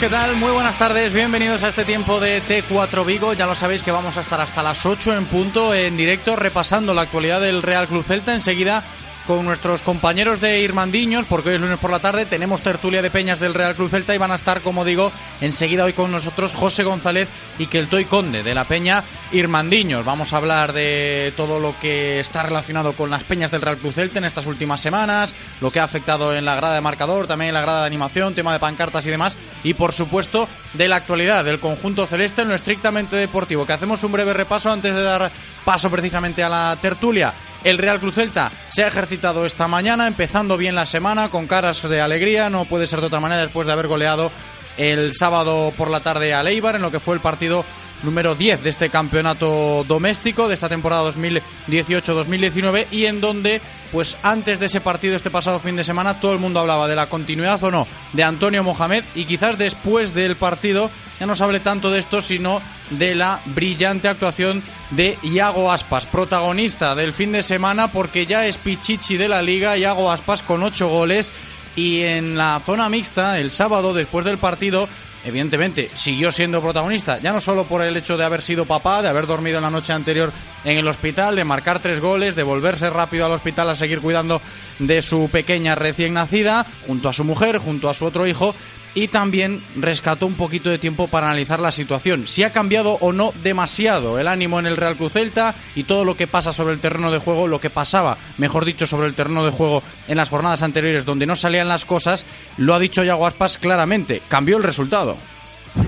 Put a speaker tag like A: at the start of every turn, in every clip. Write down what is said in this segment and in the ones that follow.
A: ¿Qué tal? Muy buenas tardes, bienvenidos a este tiempo de T4 Vigo. Ya lo sabéis que vamos a estar hasta las 8 en punto en directo repasando la actualidad del Real Club Celta. Enseguida con nuestros compañeros de Irmandiños, porque hoy es lunes por la tarde, tenemos tertulia de peñas del Real Club Celta y van a estar, como digo, enseguida hoy con nosotros José González y Keltoy Conde de la peña Irmandiños. Vamos a hablar de todo lo que está relacionado con las peñas del Real Club Celta en estas últimas semanas, lo que ha afectado en la grada de marcador, también en la grada de animación, tema de pancartas y demás, y por supuesto de la actualidad del conjunto celeste en lo estrictamente deportivo, que hacemos un breve repaso antes de dar paso precisamente a la tertulia. El Real Cruz Celta se ha ejercitado esta mañana, empezando bien la semana, con caras de alegría, no puede ser de otra manera después de haber goleado el sábado por la tarde a Leibar en lo que fue el partido número 10 de este campeonato doméstico de esta temporada 2018-2019 y en donde pues antes de ese partido este pasado fin de semana todo el mundo hablaba de la continuidad o no de Antonio Mohamed y quizás después del partido ya no se hable tanto de esto sino de la brillante actuación de Iago Aspas, protagonista del fin de semana porque ya es Pichichi de la liga, Iago Aspas con 8 goles y en la zona mixta el sábado después del partido evidentemente siguió siendo protagonista, ya no solo por el hecho de haber sido papá, de haber dormido en la noche anterior en el hospital, de marcar tres goles, de volverse rápido al hospital a seguir cuidando de su pequeña recién nacida, junto a su mujer, junto a su otro hijo, y también rescató un poquito de tiempo para analizar la situación, si ha cambiado o no demasiado el ánimo en el Real Cruz Celta y todo lo que pasa sobre el terreno de juego, lo que pasaba, mejor dicho, sobre el terreno de juego en las jornadas anteriores donde no salían las cosas, lo ha dicho Yago Aspas claramente, cambió el resultado.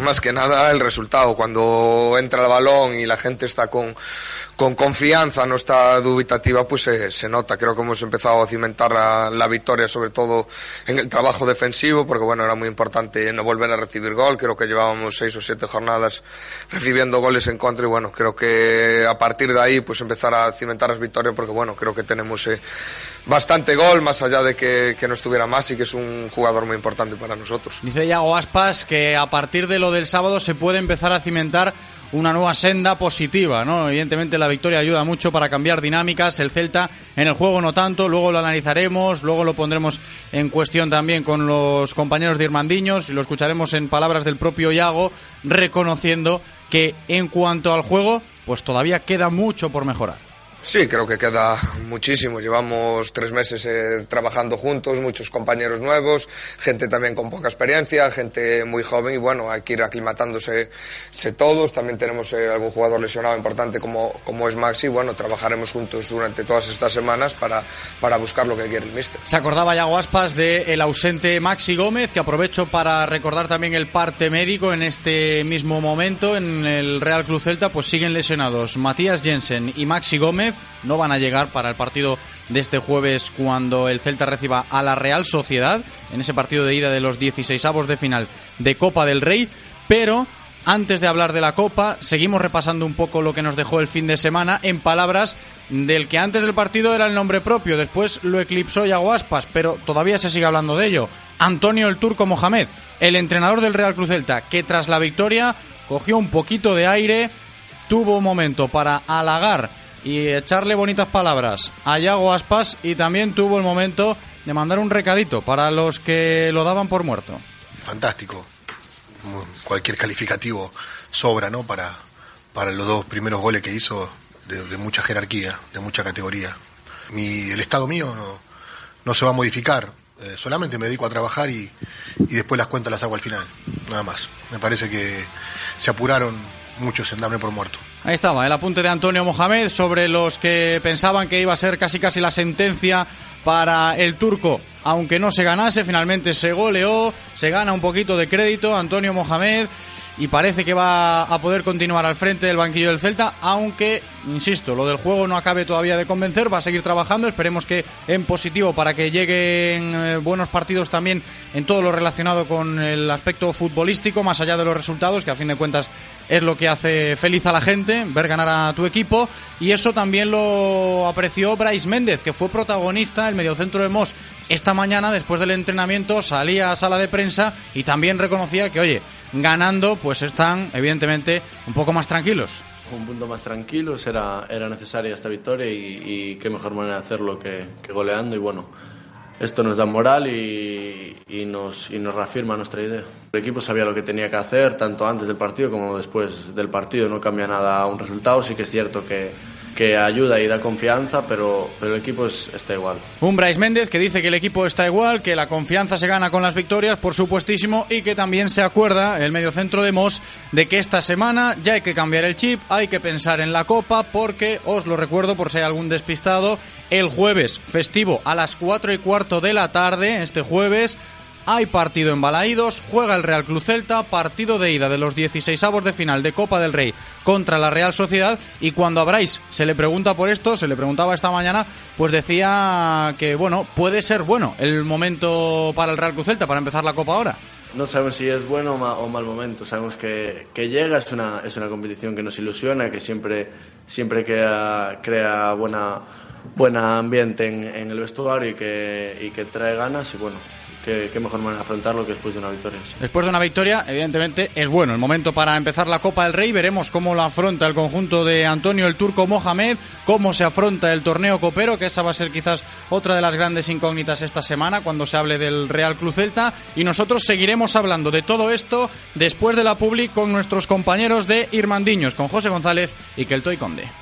B: Más que nada el resultado, cuando entra el balón y la gente está con, con confianza, no está dubitativa, pues se, se, nota. Creo que hemos empezado a cimentar la, la, victoria, sobre todo en el trabajo defensivo, porque bueno, era muy importante no volver a recibir gol. Creo que llevábamos seis o siete jornadas recibiendo goles en contra y bueno, creo que a partir de ahí pues empezar a cimentar las victorias, porque bueno, creo que tenemos eh, bastante gol, más allá de que, que no estuviera más y que es un jugador muy importante para nosotros.
A: Dice Yago Aspas que a partir de lo del sábado se puede empezar a cimentar una nueva senda positiva, ¿no? Evidentemente la victoria ayuda mucho para cambiar dinámicas, el Celta en el juego no tanto, luego lo analizaremos, luego lo pondremos en cuestión también con los compañeros de Irmandiños y lo escucharemos en palabras del propio Iago reconociendo que en cuanto al juego, pues todavía queda mucho por mejorar.
B: Sí, creo que queda muchísimo. Llevamos tres meses eh, trabajando juntos, muchos compañeros nuevos, gente también con poca experiencia, gente muy joven y bueno, hay que ir aclimatándose todos. También tenemos eh, algún jugador lesionado importante como, como es Maxi. Bueno, trabajaremos juntos durante todas estas semanas para, para buscar lo que quiere el míster.
A: Se acordaba ya Guaspas del el ausente Maxi Gómez, que aprovecho para recordar también el parte médico en este mismo momento en el Real Club Celta, pues siguen lesionados Matías Jensen y Maxi Gómez no van a llegar para el partido de este jueves cuando el Celta reciba a la Real Sociedad en ese partido de ida de los 16 avos de final de Copa del Rey, pero antes de hablar de la Copa, seguimos repasando un poco lo que nos dejó el fin de semana en palabras del que antes del partido era el nombre propio, después lo eclipsó Yago Aspas, pero todavía se sigue hablando de ello. Antonio el Turco Mohamed, el entrenador del Real Cruz Celta, que tras la victoria cogió un poquito de aire, tuvo un momento para halagar y echarle bonitas palabras a Yago Aspas y también tuvo el momento de mandar un recadito para los que lo daban por muerto.
C: Fantástico. Cualquier calificativo sobra, ¿no? Para, para los dos primeros goles que hizo de, mucha jerarquía, de mucha categoría. Mi, el estado mío no, no se va a modificar. Eh, solamente me dedico a trabajar y, y después las cuentas las hago al final. Nada más. Me parece que se apuraron muchos en darme por muerto.
A: Ahí estaba, el apunte de Antonio Mohamed sobre los que pensaban que iba a ser casi casi la sentencia para el turco. Aunque no se ganase, finalmente se goleó, se gana un poquito de crédito Antonio Mohamed y parece que va a poder continuar al frente del banquillo del Celta, aunque, insisto, lo del juego no acabe todavía de convencer, va a seguir trabajando, esperemos que en positivo para que lleguen eh, buenos partidos también en todo lo relacionado con el aspecto futbolístico, más allá de los resultados, que a fin de cuentas es lo que hace feliz a la gente, ver ganar a tu equipo, y eso también lo apreció Bryce Méndez, que fue protagonista, el mediocentro de Moss, esta mañana, después del entrenamiento, salía a sala de prensa y también reconocía que, oye, ganando, pues están evidentemente un poco más tranquilos.
D: Un punto más tranquilos, era, era necesaria esta victoria y, qué mejor manera de hacerlo que, goleando y bueno, esto nos da moral y, y, nos, y nos reafirma nuestra idea. El equipo sabía lo que tenía que hacer, tanto antes del partido como después del partido, no cambia nada un resultado, sí que es cierto que que ayuda y da confianza, pero, pero el equipo está igual.
A: Un Bryce Méndez que dice que el equipo está igual, que la confianza se gana con las victorias, por supuestísimo, y que también se acuerda el mediocentro de Moss de que esta semana ya hay que cambiar el chip, hay que pensar en la Copa, porque os lo recuerdo por si hay algún despistado, el jueves festivo a las 4 y cuarto de la tarde, este jueves, hay partido en Balaídos, juega el Real Club Celta, partido de ida de los 16 avos de final de Copa del Rey contra la Real Sociedad y cuando a se le pregunta por esto, se le preguntaba esta mañana, pues decía que bueno, puede ser bueno el momento para el Real Cruz Celta para empezar la Copa ahora.
D: No sabemos si es bueno o mal momento, sabemos que, llega, es una, es una competición que nos ilusiona, que siempre, siempre crea buena, buen ambiente en, el vestuario y que, y que trae ganas y bueno, qué, mejor manera de afrontarlo que después de una victoria.
A: Después de una victoria, evidentemente, es bueno el momento para empezar la Copa del Rey. Veremos cómo lo afronta el conjunto de Antonio el Turco Mohamed, cómo se afronta el torneo copero, que esa va a ser quizás otra de las grandes incógnitas esta semana cuando se hable del Real Club Celta. Y nosotros seguiremos hablando de todo esto después de la public con nuestros compañeros de Irmandiños, con José González y Keltoy Conde.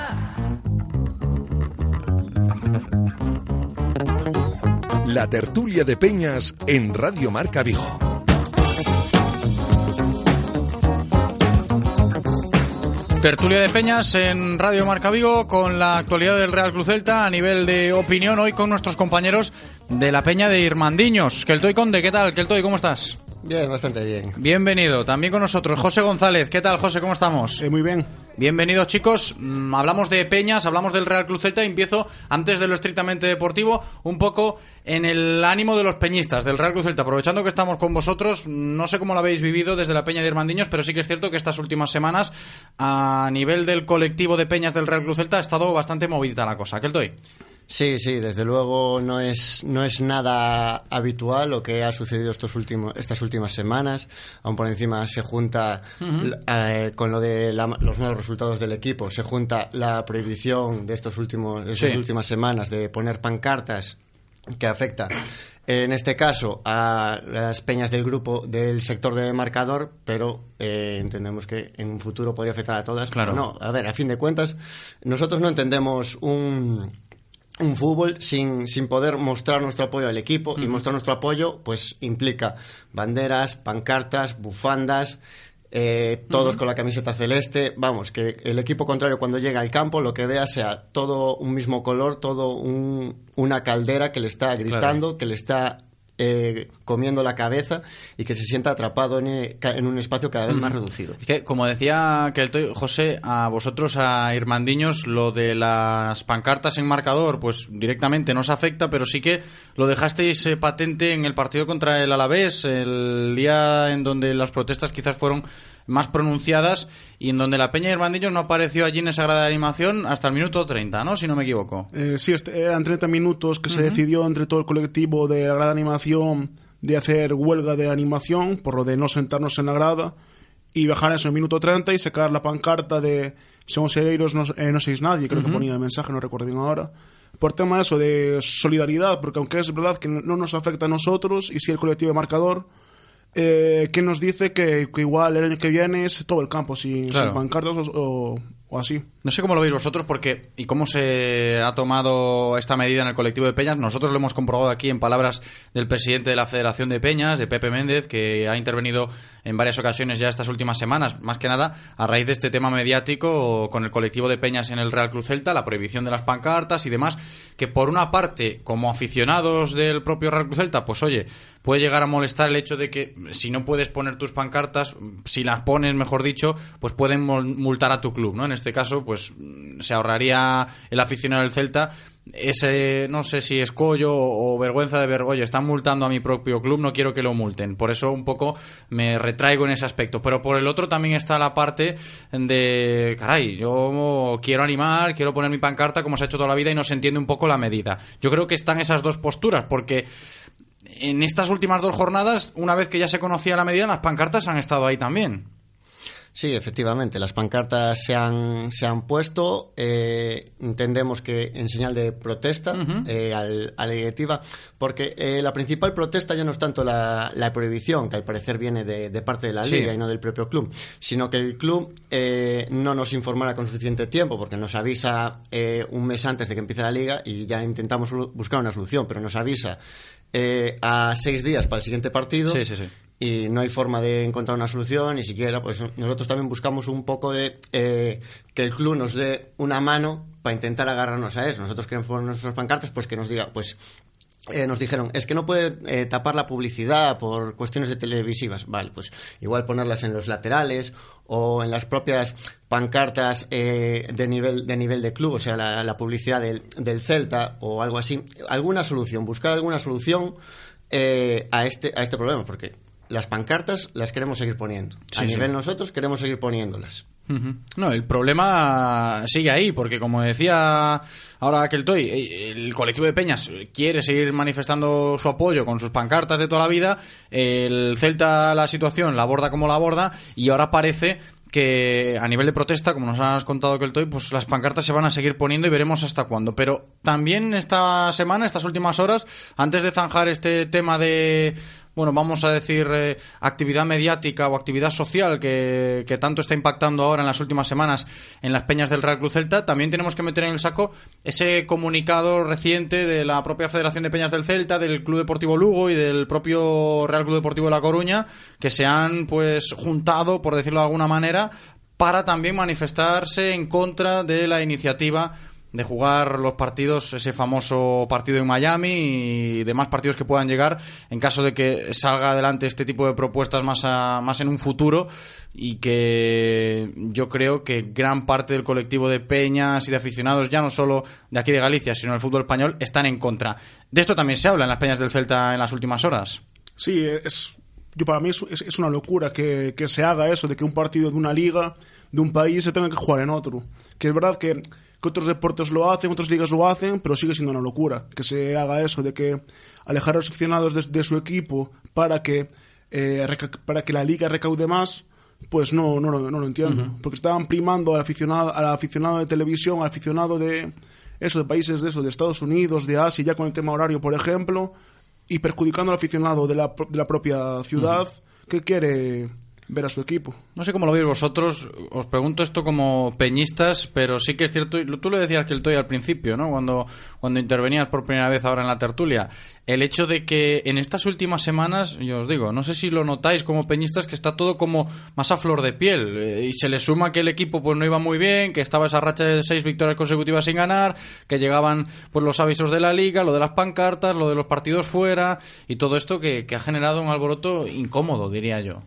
E: La tertulia de Peñas en Radio Marca Vigo.
A: Tertulia de Peñas en Radio Marca Vigo con la actualidad del Real Cruz Celta a nivel de opinión hoy con nuestros compañeros de la Peña de Irmandiños. Keltoy Conde, ¿qué tal? Keltoy, ¿cómo estás?
F: Bien, bastante bien.
A: Bienvenido. También con nosotros José González. ¿Qué tal, José? ¿Cómo estamos?
G: Eh, muy bien.
A: Bienvenidos, chicos. Mm, hablamos de Peñas, hablamos del Real Cruz Celta. Empiezo, antes de lo estrictamente deportivo, un poco en el ánimo de los peñistas del Real Cruz Celta. Aprovechando que estamos con vosotros, no sé cómo lo habéis vivido desde la Peña de Hermandiños, pero sí que es cierto que estas últimas semanas, a nivel del colectivo de Peñas del Real Cruz Celta, ha estado bastante movida la cosa. ¿Qué estoy?
F: Sí, sí, desde luego no es, no es nada habitual lo que ha sucedido estos últimos, estas últimas semanas. Aún por encima se junta eh, con lo de los nuevos resultados del equipo, se junta la prohibición de, estos últimos, de estas últimas semanas de poner pancartas que afecta en este caso a las peñas del grupo del sector de marcador, pero eh, entendemos que en un futuro podría afectar a todas.
A: Claro.
F: No, a ver, a fin de cuentas, nosotros no entendemos un, un fútbol sin, sin poder mostrar nuestro apoyo al equipo y mostrar nuestro apoyo pues implica banderas, pancartas, bufandas, eh, todos con la camiseta celeste, vamos, que el equipo contrario cuando llega al campo lo que vea sea todo un mismo color, todo un- una caldera que le está gritando, que le está eh, comiendo la cabeza y que se sienta atrapado en, eh, en un espacio cada vez más reducido.
A: Es que, como decía que José, a vosotros, a Irmandiños, lo de las pancartas en marcador, pues directamente no os afecta, pero sí que lo dejasteis eh, patente en el partido contra el Alavés, el día en donde las protestas quizás fueron más pronunciadas y en donde la Peña Irmandiños no apareció allí en esa grada de animación hasta el minuto 30, ¿no? Si no me equivoco.
G: Eh, sí, este- eran 30 minutos que se decidió entre todo el colectivo de la grada de animación de hacer huelga de animación por lo de no sentarnos en la grada y bajar eso en el minuto 30 y sacar la pancarta de Somos Hereiros, no, eh, no sois nadie, creo que ponía el mensaje, no recuerdo bien ahora. Por tema de eso, de solidaridad, porque aunque es verdad que no nos afecta a nosotros y si el colectivo de marcador, eh, que nos dice que, que igual el año que viene es todo el campo sin,
A: Claro.
G: sin pancartas o, o- o así.
A: No sé cómo lo veis vosotros porque y cómo se ha tomado esta medida en el colectivo de Peñas. Nosotros lo hemos comprobado aquí en palabras del presidente de la Federación de Peñas, de Pepe Méndez, que ha intervenido en varias ocasiones ya estas últimas semanas, más que nada a raíz de este tema mediático con el colectivo de Peñas en el Real Cruz Celta, la prohibición de las pancartas y demás, que por una parte, como aficionados del propio Real Cruz Celta, pues oye, puede llegar a molestar el hecho de que si no puedes poner tus pancartas, si las pones, mejor dicho, pues pueden mul- multar a tu club, ¿no? En este caso, pues se ahorraría el aficionado del Celta ese, no sé si escollo o vergüenza de ver, oye, están multando a mi propio club, no quiero que lo multen. Por eso un poco me retraigo en ese aspecto. Pero por el otro también está la parte de, caray, yo quiero animar, quiero poner mi pancarta como se ha hecho toda la vida y no se entiende un poco la medida. Yo creo que están esas dos posturas, porque en estas últimas dos jornadas, una vez que ya se conocía la medida, las pancartas han estado ahí también.
F: Sí, efectivamente, las pancartas se han, se han puesto, eh, entendemos que en señal de protesta eh, al- a la directiva, porque eh, la principal protesta ya no es tanto la, la prohibición, que al parecer viene de, de parte de la
A: Sí.
F: liga y no del propio club, sino que el club eh, no nos informara con suficiente tiempo, porque nos avisa eh, un mes antes de que empiece la liga y ya intentamos buscar una solución, pero nos avisa eh, a seis días para el siguiente partido
A: Sí, sí, sí.
F: y no hay forma de encontrar una solución, ni siquiera, pues nosotros también buscamos un poco de eh, que el club nos dé una mano para intentar agarrarnos a eso. Nosotros queremos poner nuestras pancartas, pues que nos diga, pues eh, nos dijeron, es que no puede eh, tapar la publicidad por cuestiones de televisivas. Vale, pues igual ponerlas en los laterales o en las propias pancartas eh, de, nivel, de nivel de club, o sea, la, la publicidad del, del Celta o algo así. Alguna solución, buscar alguna solución eh, a, este, a este problema, porque las pancartas las queremos seguir poniendo. a
A: sí.
F: nivel nosotros queremos seguir poniéndolas.
A: No, el problema sigue ahí, porque como decía ahora aquel Toy, eh, el colectivo de Peñas quiere seguir manifestando su apoyo con sus pancartas de toda la vida, el Celta la situación la aborda como la aborda, y ahora parece que a nivel de protesta, como nos has contado que el Toy, pues las pancartas se van a seguir poniendo y veremos hasta cuándo. Pero también esta semana, estas últimas horas, antes de zanjar este tema de bueno, vamos a decir, eh, actividad mediática o actividad social que, que tanto está impactando ahora en las últimas semanas en las peñas del Real Cruz Celta, también tenemos que meter en el saco ese comunicado reciente de la propia Federación de Peñas del Celta, del Club Deportivo Lugo y del propio Real Club Deportivo de La Coruña, que se han pues juntado, por decirlo de alguna manera, para también manifestarse en contra de la iniciativa de jugar los partidos, ese famoso partido en Miami y demás partidos que puedan llegar en caso de que salga adelante este tipo de propuestas más, a- más en un futuro y que yo creo que gran parte del colectivo de peñas y de aficionados, ya no solo de aquí de Galicia, sino del fútbol español, están en contra. De esto también se habla en las peñas del Celta en las últimas horas.
G: Sí, es, yo para mí es, es- es una locura que, que se haga eso, de que un partido de una liga, de un país, se tenga que jugar en otro. Que es verdad que, que otros deportes lo hacen, otras ligas lo hacen, pero sigue siendo una locura que se haga eso, de que alejar a los aficionados de, de su equipo para que, eh, para que la liga recaude más, pues no, no, lo- no lo entiendo. Porque estaban primando al aficionado, al aficionado de televisión, al aficionado de, eso de países de eso, de Estados Unidos, de Asia, ya con el tema horario, por ejemplo, y perjudicando al aficionado de la, de la propia ciudad. Que quiere ver a su equipo.
A: No sé cómo lo veis vosotros, os pregunto esto como peñistas, pero sí que es cierto, tú lo decías que el Toy al principio, ¿no? Cuando, cuando intervenías por primera vez ahora en la tertulia, el hecho de que en estas últimas semanas, yo os digo, no sé si lo notáis como peñistas, que está todo como más a flor de piel, eh, y se le suma que el equipo pues no iba muy bien, que estaba esa racha de seis victorias consecutivas sin ganar, que llegaban pues los avisos de la liga, lo de las pancartas, lo de los partidos fuera, y todo esto que, que ha generado un alboroto incómodo, diría yo.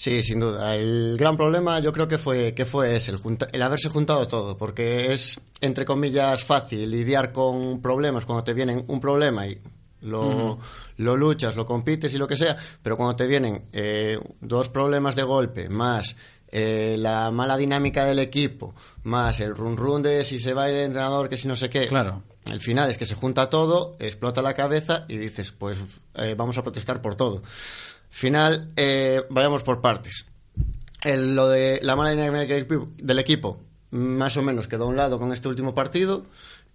F: Sí, sin duda. El gran problema yo creo que fue, que fue ese, el, junta- el haberse juntado todo, porque es, entre comillas, fácil lidiar con problemas cuando te vienen un problema y lo, lo luchas, lo compites y lo que sea, pero cuando te vienen eh, dos problemas de golpe, más eh, la mala dinámica del equipo, más el run run de si se va el entrenador, que si no sé qué.
A: Claro.
F: Al final es que se junta todo, explota la cabeza y dices, pues eh, vamos a protestar por todo. Final, eh, vayamos por partes. El- lo de la mala dinámica del equipo, más o menos quedó a un lado con este último partido.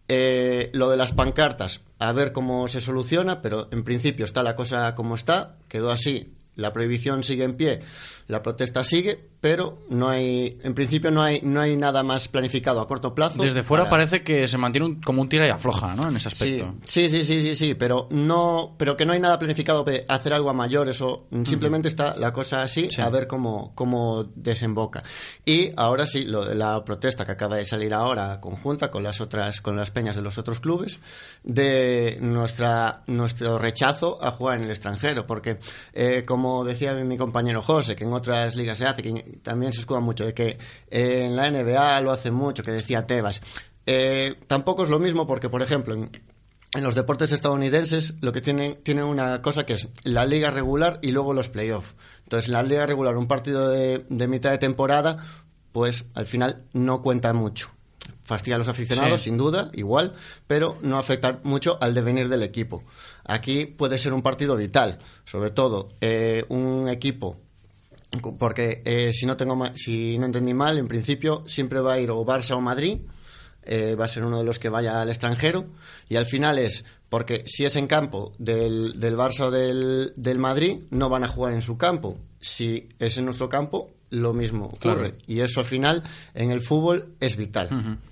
F: Eh, lo de las pancartas, a ver cómo se soluciona, pero en principio está la cosa como está, quedó así. La prohibición sigue en pie, la protesta sigue, pero no hay, en principio no hay, no hay nada más planificado a corto plazo.
A: Desde fuera
F: para-
A: parece que se mantiene un- como un tira y afloja, ¿no? En ese aspecto.
F: Sí, sí, sí, sí, sí, pero no, pero que no hay nada planificado de hacer algo a mayores o simplemente está la cosa así a ver cómo, cómo desemboca. Y ahora sí, lo de la protesta que acaba de salir ahora conjunta con las otras, con las peñas de los otros clubes, de nuestra, nuestro rechazo a jugar en el extranjero, porque eh, como decía mi compañero José, que en otras ligas se hace, que también se escuda mucho de que eh, en la NBA lo hace mucho, que decía Tebas. Eh, tampoco es lo mismo porque, por ejemplo, en, en los deportes estadounidenses lo que tienen, tienen una cosa que es la liga regular y luego los playoffs. Entonces, en la liga regular, un partido de, de mitad de temporada, pues al final no cuenta mucho. Fastidia a los aficionados,
A: Sí.
F: sin duda, igual, pero no afecta mucho al devenir del equipo. Aquí puede ser un partido vital, sobre todo eh, un equipo porque eh, si no tengo si no entendí mal en principio siempre va a ir o Barça o Madrid eh, va a ser uno de los que vaya al extranjero y al final es porque si es en campo del, del Barça o del, del Madrid no van a jugar en su campo si es en nuestro campo lo mismo ocurre
A: Claro.
F: y eso al final en el fútbol es vital.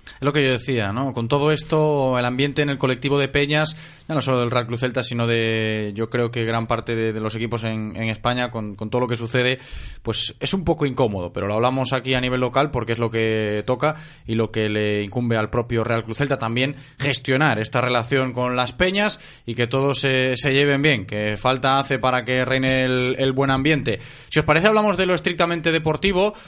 A: Es lo que yo decía, ¿no? Con todo esto, el ambiente en el colectivo de Peñas, ya no solo del Real Club Celta, sino de, yo creo que gran parte de, de los equipos en, en España, con, con todo lo que sucede, pues es un poco incómodo, pero lo hablamos aquí a nivel local porque es lo que toca y lo que le incumbe al propio Real Club Celta también gestionar esta relación con las Peñas y que todos se, se lleven bien, que falta hace para que reine el, el buen ambiente. Si os parece, hablamos de lo estrictamente deportivo,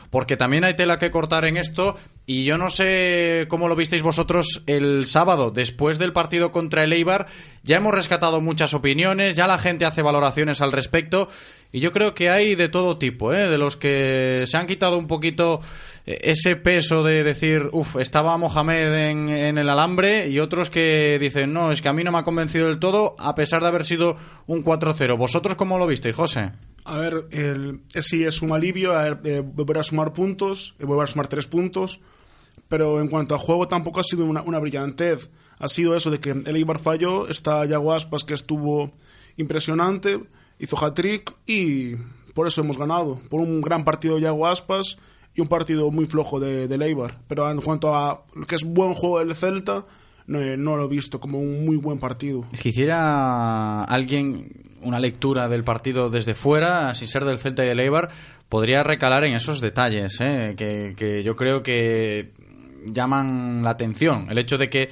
A: porque también hay tela que cortar en esto y yo no sé cómo lo visteis vosotros el sábado, después del partido contra el Eibar. Ya hemos rescatado muchas opiniones, ya la gente hace valoraciones al respecto. Y yo creo que hay de todo tipo, ¿eh? de los que se han quitado un poquito eh, ese peso de decir, uff, estaba Mohamed en, en el alambre, y otros que dicen, no, es que a mí no me ha convencido del todo, a pesar de haber sido un 4-0. ¿Vosotros cómo lo visteis, José?
G: A ver, el, eh, es un alivio a ver, eh, volver a sumar puntos, eh, volver a sumar tres puntos, pero en cuanto a juego tampoco ha sido una, una brillantez. Ha sido eso de que el Eibar falló, está Yago Aspas que estuvo impresionante, hizo hat-trick y por eso hemos ganado. Por un gran partido de Yago Aspas y un partido muy flojo de, del Eibar. Pero en cuanto a lo que es buen juego del Celta, no, no lo he visto como un muy buen partido.
A: Es que hiciera alguien una lectura del partido desde fuera, sin ser del Celta y del Eibar, podría recalar en esos detalles, ¿eh? que, que yo creo que llaman la atención. El hecho de que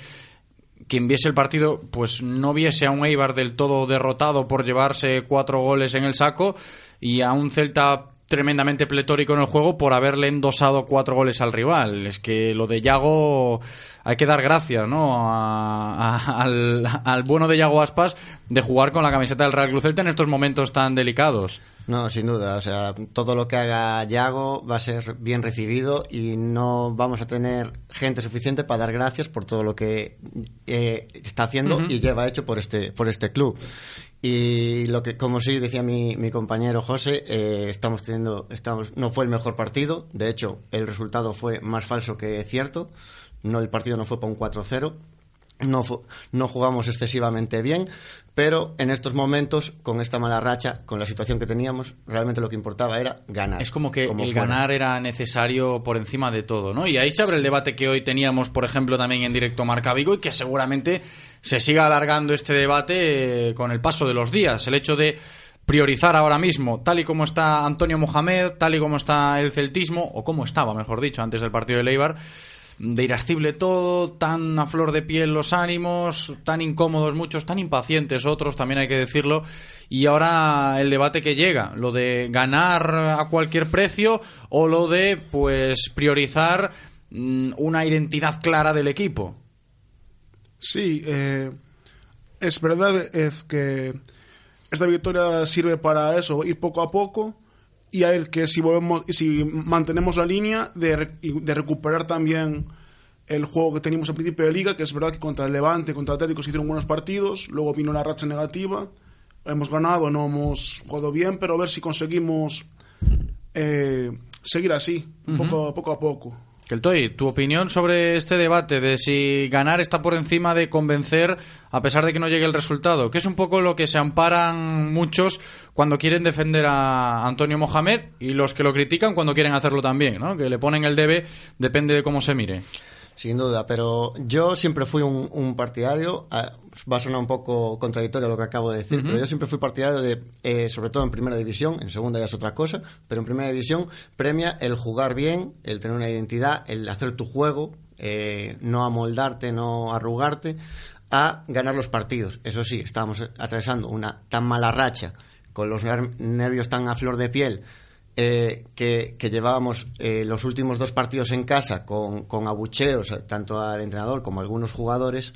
A: quien viese el partido pues no viese a un Eibar del todo derrotado por llevarse cuatro goles en el saco y a un Celta tremendamente pletórico en el juego por haberle endosado cuatro goles al rival. Es que lo de Yago hay que dar gracias, ¿no? A- a- al, al bueno de Yago Aspas de jugar con la camiseta del Real Club Celta en estos momentos tan delicados.
F: No, sin duda. O sea, todo lo que haga Yago va a ser bien recibido y no vamos a tener gente suficiente para dar gracias por todo lo que eh, está haciendo y lleva hecho por este por este club. Y lo que, como sí decía mi, mi compañero José, eh, estamos teniendo, estamos, no fue el mejor partido. De hecho, el resultado fue más falso que cierto. No, el partido no fue para un 4-0. no, no jugamos excesivamente bien, pero en estos momentos, con esta mala racha, con la situación que teníamos, realmente lo que importaba era ganar.
A: Es como que el
F: fuera.
A: ganar era necesario por encima de todo, ¿no? Y ahí se abre el debate que hoy teníamos, por ejemplo, también en directo Marca Vigo y que seguramente se siga alargando este debate eh, con el paso de los días. El hecho de priorizar ahora mismo, tal y como está Antonio Mohamed, tal y como está el celtismo, o como estaba, mejor dicho, antes del partido de Leibar, de irascible todo, tan a flor de piel los ánimos, tan incómodos muchos, tan impacientes otros, también hay que decirlo. Y ahora el debate que llega, lo de ganar a cualquier precio o lo de pues priorizar mm, una identidad clara del equipo.
G: Sí, eh, es verdad es que esta victoria sirve para eso, ir poco a poco y a ver que si volvemos y si mantenemos la línea de, de recuperar también el juego que teníamos al principio de liga, que es verdad que contra el Levante, contra el Atlético se hicieron buenos partidos, luego vino la racha negativa, hemos ganado, no hemos jugado bien, pero a ver si conseguimos eh, seguir así, poco, poco a poco.
A: Keltoy, tu opinión sobre este debate de si ganar está por encima de convencer a pesar de que no llegue el resultado, que es un poco lo que se amparan muchos cuando quieren defender a Antonio Mohamed y los que lo critican cuando quieren hacerlo también, ¿no? que le ponen el debe, depende de cómo se mire.
F: Sin duda, pero yo siempre fui un, partidario, va a sonar un poco contradictorio lo que acabo de decir, pero yo siempre fui partidario de, eh, sobre todo en primera división, en segunda ya es otra cosa, pero en primera división premia el jugar bien, el tener una identidad, el hacer tu juego, eh, no amoldarte, no arrugarte, a ganar los partidos. Eso sí, estábamos atravesando una tan mala racha, con los ner- nervios tan a flor de piel, eh, que, que llevábamos eh, los últimos dos partidos en casa con, con abucheos, tanto al entrenador como a algunos jugadores.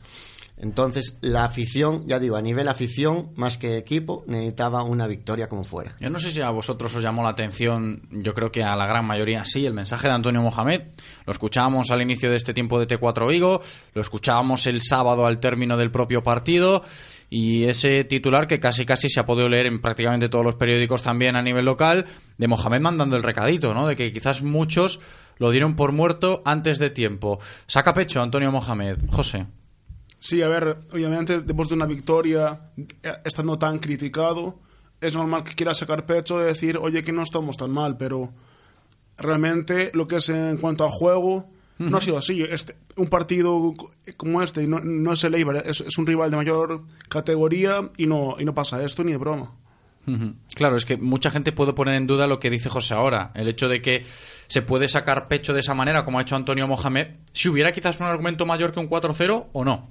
F: Entonces, la afición, ya digo, a nivel afición, más que equipo, necesitaba una victoria como fuera.
A: Yo no sé si a vosotros os llamó la atención, yo creo que a la gran mayoría sí, el mensaje de Antonio Mohamed. Lo escuchábamos al inicio de este tiempo de T4 Vigo, lo escuchábamos el sábado al término del propio partido y ese titular que casi casi se ha podido leer en prácticamente todos los periódicos también a nivel local, de Mohamed mandando el recadito, ¿no? De que quizás muchos lo dieron por muerto antes de tiempo. Saca pecho Antonio Mohamed. José.
G: Sí, a ver, obviamente después de una victoria, eh, estando tan criticado, es normal que quiera sacar pecho y decir, oye, que no estamos tan mal, pero realmente lo que es en cuanto a juego, no ha sido así. Este, un partido como este, no, no es el Eibar, es, es un rival de mayor categoría y no, y no pasa esto ni de broma.
A: Claro, es que mucha gente puede poner en duda lo que dice José ahora. El hecho de que se puede sacar pecho de esa manera, como ha hecho Antonio Mohamed, si hubiera quizás un argumento mayor que un 4-0 o no.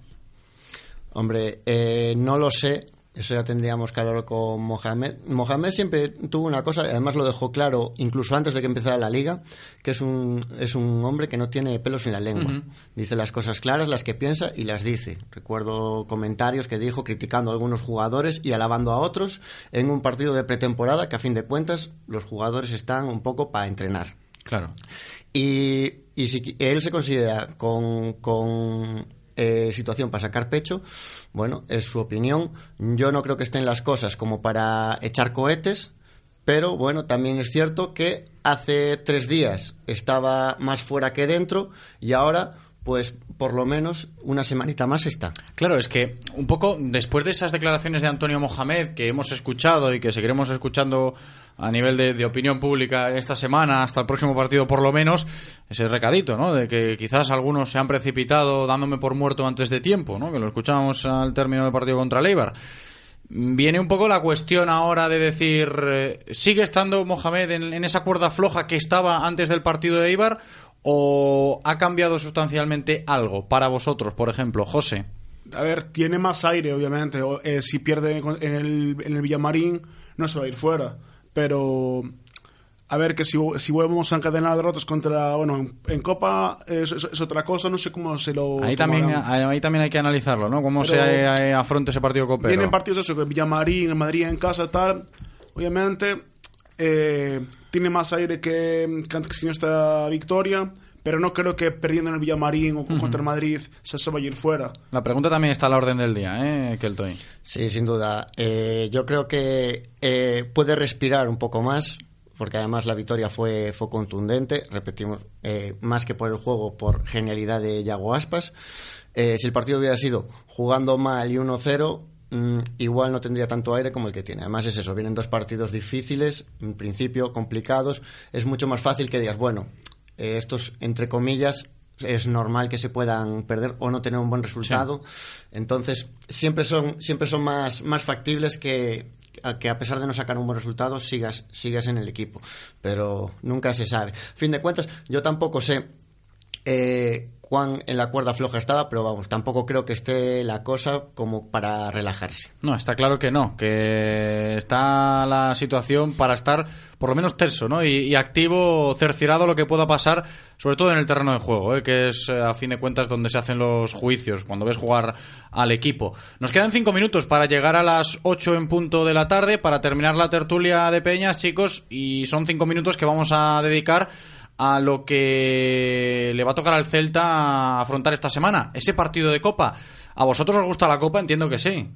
F: Hombre, eh, no lo sé. Eso ya tendríamos que hablar con Mohamed. Mohamed siempre tuvo una cosa, además lo dejó claro incluso antes de que empezara la liga, que es un, es un hombre que no tiene pelos en la lengua. Dice las cosas claras, las que piensa y las dice. Recuerdo comentarios que dijo criticando a algunos jugadores y alabando a otros en un partido de pretemporada que a fin de cuentas los jugadores están un poco para entrenar.
A: Claro.
F: Y, y si él se considera con, con, eh, situación para sacar pecho, bueno, es su opinión. Yo no creo que estén las cosas como para echar cohetes, pero bueno, también es cierto que hace tres días estaba más fuera que dentro y ahora, pues por lo menos una semanita más está.
A: Claro, es que un poco después de esas declaraciones de Antonio Mohamed que hemos escuchado y que seguiremos escuchando a nivel de, de opinión pública esta semana hasta el próximo partido por lo menos, ese recadito, ¿no? De que quizás algunos se han precipitado dándome por muerto antes de tiempo, ¿no? Que lo escuchábamos al término del partido contra el Eibar. Viene un poco la cuestión ahora de decir, eh, ¿sigue estando Mohamed en, en esa cuerda floja que estaba antes del partido de Eibar o ha cambiado sustancialmente algo para vosotros, por ejemplo, José?
G: A ver, tiene más aire, obviamente. o, eh, si pierde en el, en el Villamarín, no se va a ir fuera. Pero, a ver, que si, si volvemos a encadenar derrotas contra. Bueno, en, en Copa es, es- es otra cosa, no sé cómo se lo.
A: Ahí también, ahí también hay que analizarlo, ¿no? Cómo
G: Pero-
A: se eh, afronta ese partido copero.
G: Vienen partidos eso, que Villamarín, en Madrid en casa, tal. Obviamente, eh, tiene más aire que, que antes sin esta victoria. Pero no creo que perdiendo en el Villamarín o contra el Madrid se, se vaya a ir fuera.
A: La pregunta también está a la orden del día, ¿eh, Keltoy?
F: Sí, sin duda. Eh, yo creo que eh, puede respirar un poco más, porque además la victoria fue, fue contundente, repetimos, eh, más que por el juego, por genialidad de Yago Aspas. Eh, si el partido hubiera sido jugando mal y 1-0, mm, igual no tendría tanto aire como el que tiene. Además es eso, vienen dos partidos difíciles, en principio complicados. Es mucho más fácil que digas, bueno, eh, estos, entre comillas, es normal que se puedan perder o no tener un buen resultado. Entonces, siempre son, siempre son más, más factibles que, que a pesar de no sacar un buen resultado, sigas, sigas en el equipo. Pero nunca se sabe. Fin de cuentas, yo tampoco sé eh, cuán en la cuerda floja estaba, pero vamos, tampoco creo que esté la cosa como para relajarse.
A: No, está claro que no, que está la situación para estar por lo menos terso, ¿no? Y, activo, cerciorado lo que pueda pasar, sobre todo en el terreno de juego, ¿eh? que es eh, a fin de cuentas donde se hacen los juicios, cuando ves jugar al equipo. Nos quedan cinco minutos para llegar a las ocho en punto de la tarde, para terminar la tertulia de Peñas, chicos, y son cinco minutos que vamos a dedicar a lo que le va a tocar al Celta afrontar esta semana, ese partido de Copa. ¿A vosotros os gusta la Copa? Entiendo que sí.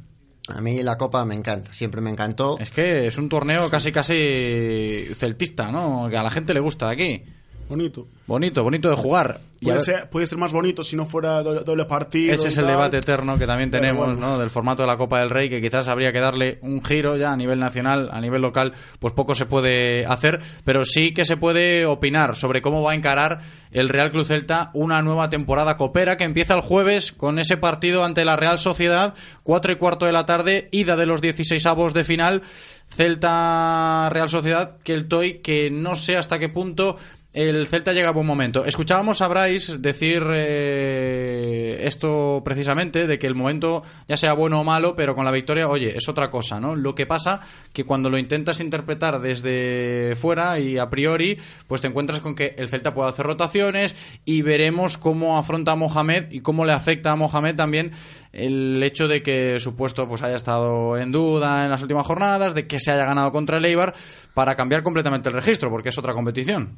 F: A mí la Copa me encanta, siempre me encantó.
A: Es que es un torneo casi casi celtista, ¿no? Que a la gente le gusta de aquí.
G: Bonito.
A: Bonito, bonito de jugar.
G: Puede ser, puede ser más bonito si no fuera do- doble partido.
A: Ese es el
G: tal.
A: debate eterno que también tenemos,
G: bueno.
A: ¿no? Del formato de la Copa del Rey, que quizás habría que darle un giro ya a nivel nacional, a nivel local, pues poco se puede hacer, pero sí que se puede opinar sobre cómo va a encarar el Real Club Celta una nueva temporada copera que empieza el jueves con ese partido ante la Real Sociedad, cuatro y cuarto de la tarde, ida de los 16 avos de final, Celta Real Sociedad, que el Toy, que no sé hasta qué punto el Celta llega a buen momento. Escuchábamos a Bryce decir eh, esto precisamente, de que el momento ya sea bueno o malo, pero con la victoria, oye, es otra cosa, ¿no? Lo que pasa que cuando lo intentas interpretar desde fuera y a priori, pues te encuentras con que el Celta puede hacer rotaciones y veremos cómo afronta a Mohamed y cómo le afecta a Mohamed también el hecho de que su puesto pues haya estado en duda en las últimas jornadas, de que se haya ganado contra el Eibar para cambiar completamente el registro, porque es otra competición.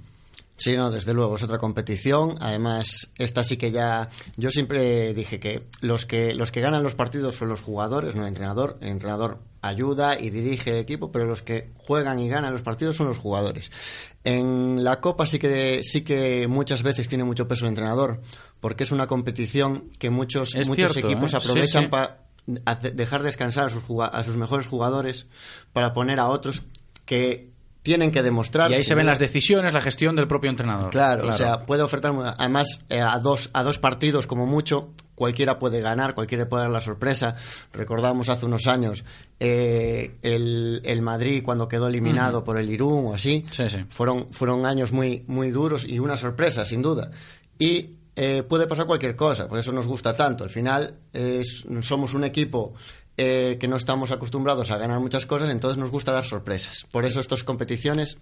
F: Sí, no, desde luego, es otra competición. Además, esta sí que ya. Yo siempre dije que los que los que ganan los partidos son los jugadores, no el entrenador. El entrenador ayuda y dirige el equipo, pero los que juegan y ganan los partidos son los jugadores. En la Copa sí que sí que muchas veces tiene mucho peso el entrenador, porque es una competición que muchos
A: Es
F: muchos
A: cierto,
F: equipos
A: ¿eh?
F: aprovechan
A: Sí, sí.
F: para dejar descansar a sus, a sus mejores jugadores para poner a otros que tienen que demostrar
A: Y ahí se ven las decisiones, la gestión del propio entrenador.
F: Claro, o sea, puede ofertar, además, eh, a, dos, a dos partidos como mucho, cualquiera puede ganar, cualquiera puede dar la sorpresa. Recordamos hace unos años eh, el, el Madrid cuando quedó eliminado por el Irún o así.
A: Sí, sí.
F: Fueron, fueron años muy, muy duros y una sorpresa, sin duda. Y eh, puede pasar cualquier cosa, por eso nos gusta tanto. Al final somos un equipo eh, que no estamos acostumbrados a ganar muchas cosas, entonces nos gusta dar sorpresas. Por eso estas competiciones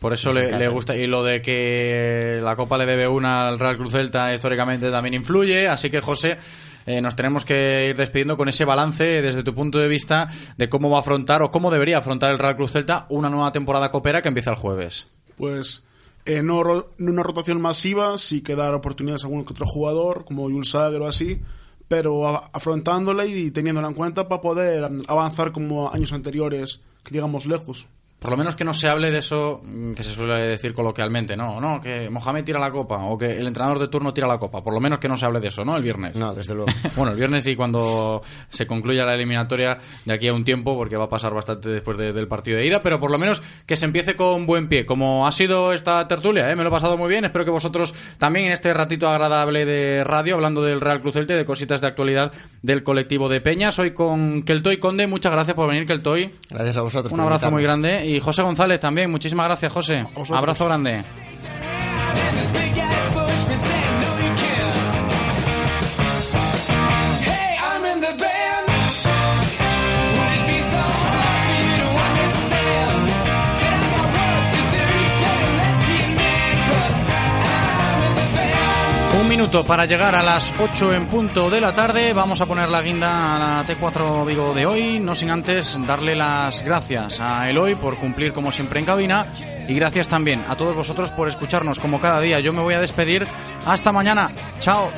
A: Por eso le, gusta. Y lo de que la Copa le debe una al Real Cruz Celta históricamente también influye. Así que, José, eh, nos tenemos que ir despidiendo con ese balance desde tu punto de vista de cómo va a afrontar o cómo debería afrontar el Real Cruz Celta una nueva temporada copera que empieza el jueves.
G: Pues eh, no, ro- no una rotación masiva, sí que dar oportunidades a algún que otro jugador, como Jules Sager o así, pero afrontándola y teniéndola en cuenta para poder avanzar como años anteriores, que llegamos lejos.
A: Por lo menos que no se hable de eso mm, que se suele decir coloquialmente, ¿no? No, que Mohamed tira la copa o que el entrenador de turno tira la copa. Por lo menos que no se hable de eso, ¿no? El viernes.
F: No, desde luego.
A: bueno, el viernes y cuando se concluya la eliminatoria de aquí a un tiempo, porque va a pasar bastante después de- del partido de ida, pero por lo menos que se empiece con buen pie, como ha sido esta tertulia, ¿eh? me lo he pasado muy bien, espero que vosotros también en este ratito agradable de radio, hablando del Real Cruz Celta y de cositas de actualidad del colectivo de Peñas, hoy con Keltoy Conde, muchas gracias por venir Keltoy,
F: Gracias a vosotros.
A: un abrazo muy grande, y José González también, muchísimas gracias José, abrazo grande. Para llegar a las 8 en punto de la tarde. Vamos a poner la guinda a la T4 Vigo de hoy, no sin antes darle las gracias a Eloy por cumplir como siempre en cabina y gracias también a todos vosotros por escucharnos como cada día. Yo me voy a despedir. Hasta mañana. Chao.